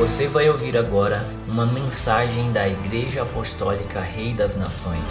Você vai ouvir agora uma mensagem da Igreja Apostólica Rei das Nações.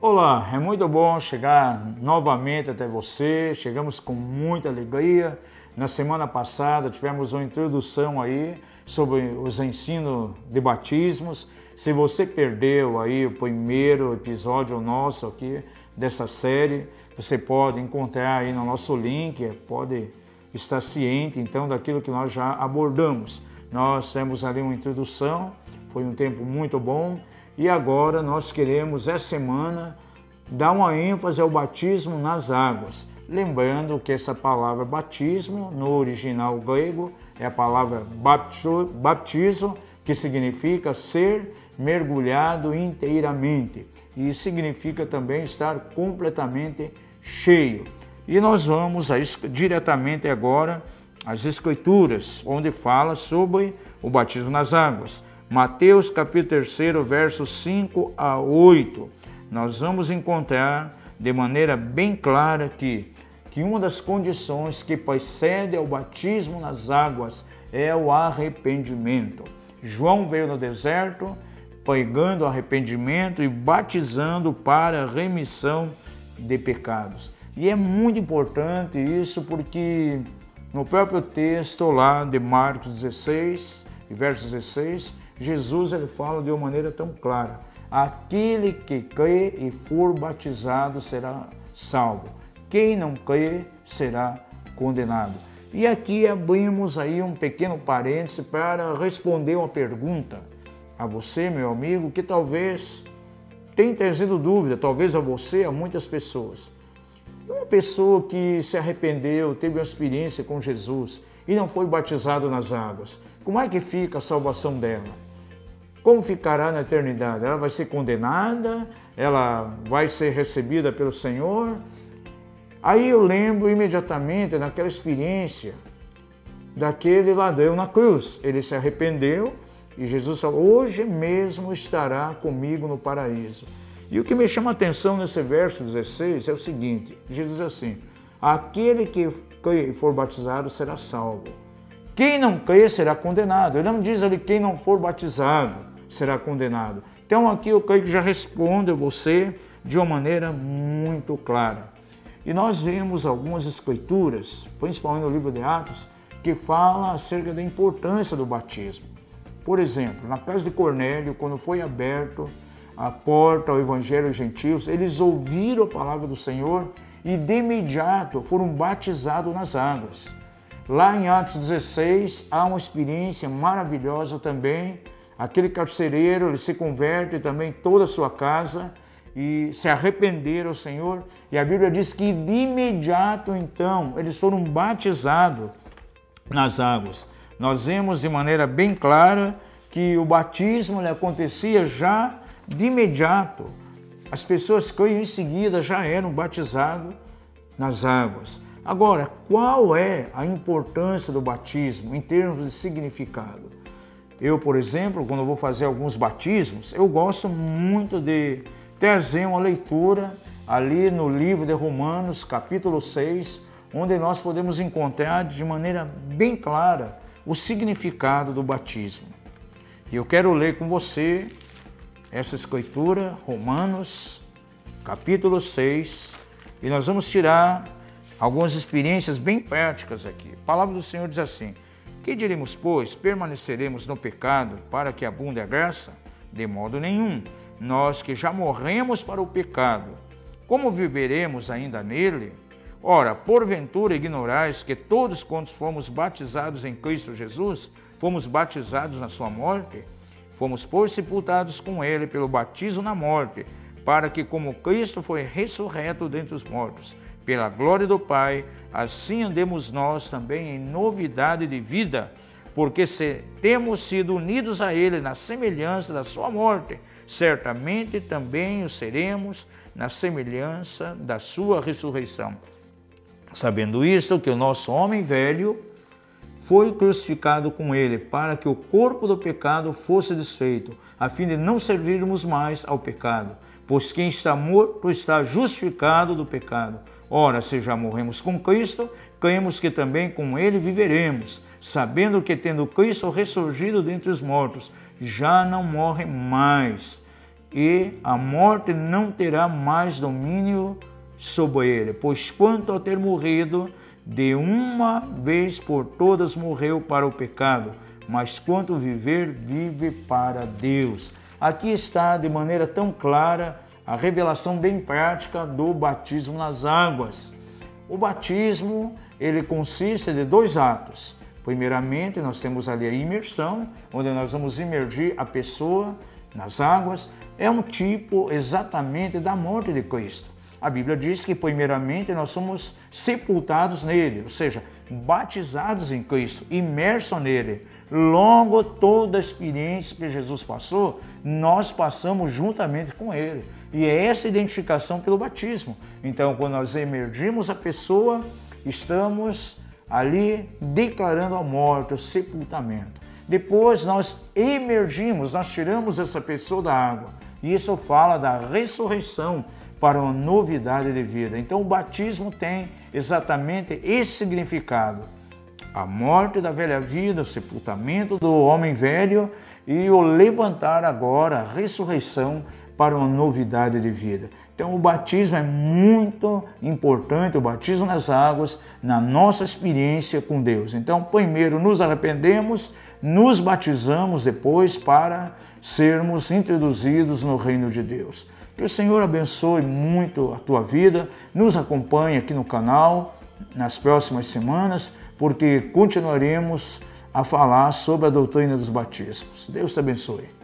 Olá, é muito bom chegar novamente até você. Chegamos com muita alegria. Na semana passada tivemos uma introdução aí sobre os ensinos de batismos. Se você perdeu aí o primeiro episódio nosso aqui dessa série, você pode encontrar aí no nosso link, pode estar ciente então daquilo que nós já abordamos. Nós temos ali uma introdução, foi um tempo muito bom e agora nós queremos essa semana dar uma ênfase ao batismo nas águas. Lembrando que essa palavra batismo, no original grego, é a palavra baptizo, que significa ser mergulhado inteiramente e significa também estar completamente cheio. E nós vamos a, diretamente agora às Escrituras, onde fala sobre o batismo nas águas. Mateus capítulo 3, versos 5 a 8. Nós vamos encontrar de maneira bem clara que, que uma das condições que precede ao batismo nas águas é o arrependimento. João veio no deserto pregando arrependimento e batizando para remissão de pecados. E é muito importante isso porque no próprio texto lá de Marcos 16, verso 16, Jesus ele fala de uma maneira tão clara: aquele que crê e for batizado será salvo. Quem não crê será condenado. E aqui abrimos aí um pequeno parêntese para responder uma pergunta a você, meu amigo, que talvez tenha trazido dúvida, talvez a você, a muitas pessoas. Uma pessoa que se arrependeu, teve uma experiência com Jesus e não foi batizado nas águas, como é que fica a salvação dela? Como ficará na eternidade? Ela vai ser condenada? Ela vai ser recebida pelo Senhor? Aí eu lembro imediatamente naquela experiência daquele ladrão na cruz. Ele se arrependeu e Jesus falou: Hoje mesmo estará comigo no paraíso. E o que me chama a atenção nesse verso 16 é o seguinte: Jesus diz assim: Aquele que for batizado será salvo. Quem não crê será condenado. Ele não diz ali quem não for batizado será condenado. Então aqui eu creio que já responde você de uma maneira muito clara. E nós vemos algumas escrituras, principalmente no livro de Atos, que fala acerca da importância do batismo. Por exemplo, na casa de Cornélio, quando foi aberto a porta ao Evangelho aos gentios, eles ouviram a palavra do Senhor e de imediato foram batizados nas águas. Lá em Atos 16 há uma experiência maravilhosa também. Aquele carcereiro ele se converte também toda a sua casa e se arrependeram ao Senhor. E a Bíblia diz que de imediato então eles foram batizados nas águas nós vemos de maneira bem clara que o batismo né, acontecia já de imediato. As pessoas que em seguida já eram batizadas nas águas. Agora, qual é a importância do batismo em termos de significado? Eu, por exemplo, quando vou fazer alguns batismos, eu gosto muito de trazer uma leitura ali no livro de Romanos, capítulo 6, onde nós podemos encontrar de maneira bem clara o significado do batismo. E eu quero ler com você essa escritura, Romanos, capítulo 6, e nós vamos tirar algumas experiências bem práticas aqui. A palavra do Senhor diz assim: Que diremos, pois, permaneceremos no pecado para que abunde a graça? De modo nenhum. Nós que já morremos para o pecado, como viveremos ainda nele? Ora, porventura ignorais que todos quantos fomos batizados em Cristo Jesus, fomos batizados na sua morte? Fomos, pois, sepultados com ele pelo batismo na morte, para que, como Cristo foi ressurreto dentre os mortos, pela glória do Pai, assim andemos nós também em novidade de vida, porque se temos sido unidos a Ele na semelhança da Sua morte, certamente também o seremos na semelhança da Sua ressurreição. Sabendo isto, que o nosso homem velho foi crucificado com ele, para que o corpo do pecado fosse desfeito, a fim de não servirmos mais ao pecado. Pois quem está morto está justificado do pecado. Ora, se já morremos com Cristo, cremos que também com Ele viveremos, sabendo que, tendo Cristo ressurgido dentre os mortos, já não morre mais, e a morte não terá mais domínio sobre ele, pois quanto ao ter morrido, de uma vez por todas morreu para o pecado, mas quanto viver, vive para Deus. Aqui está de maneira tão clara a revelação bem prática do batismo nas águas. O batismo, ele consiste de dois atos. Primeiramente, nós temos ali a imersão, onde nós vamos imergir a pessoa nas águas. É um tipo exatamente da morte de Cristo. A Bíblia diz que, primeiramente, nós somos sepultados nele, ou seja, batizados em Cristo, imersos nele. Logo, toda a experiência que Jesus passou, nós passamos juntamente com ele. E é essa identificação pelo batismo. Então, quando nós emergimos a pessoa, estamos ali declarando a morte, o sepultamento. Depois nós emergimos, nós tiramos essa pessoa da água. E isso fala da ressurreição para uma novidade de vida. Então o batismo tem exatamente esse significado. A morte da velha vida, o sepultamento do homem velho e o levantar agora, a ressurreição para uma novidade de vida. Então o batismo é muito importante, o batismo nas águas, na nossa experiência com Deus. Então, primeiro nos arrependemos, nos batizamos depois para sermos introduzidos no reino de Deus. Que o Senhor abençoe muito a tua vida, nos acompanhe aqui no canal nas próximas semanas, porque continuaremos a falar sobre a doutrina dos batismos. Deus te abençoe.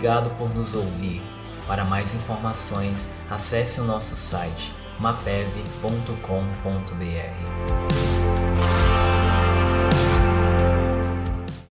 Obrigado por nos ouvir. Para mais informações, acesse o nosso site mapev.com.br.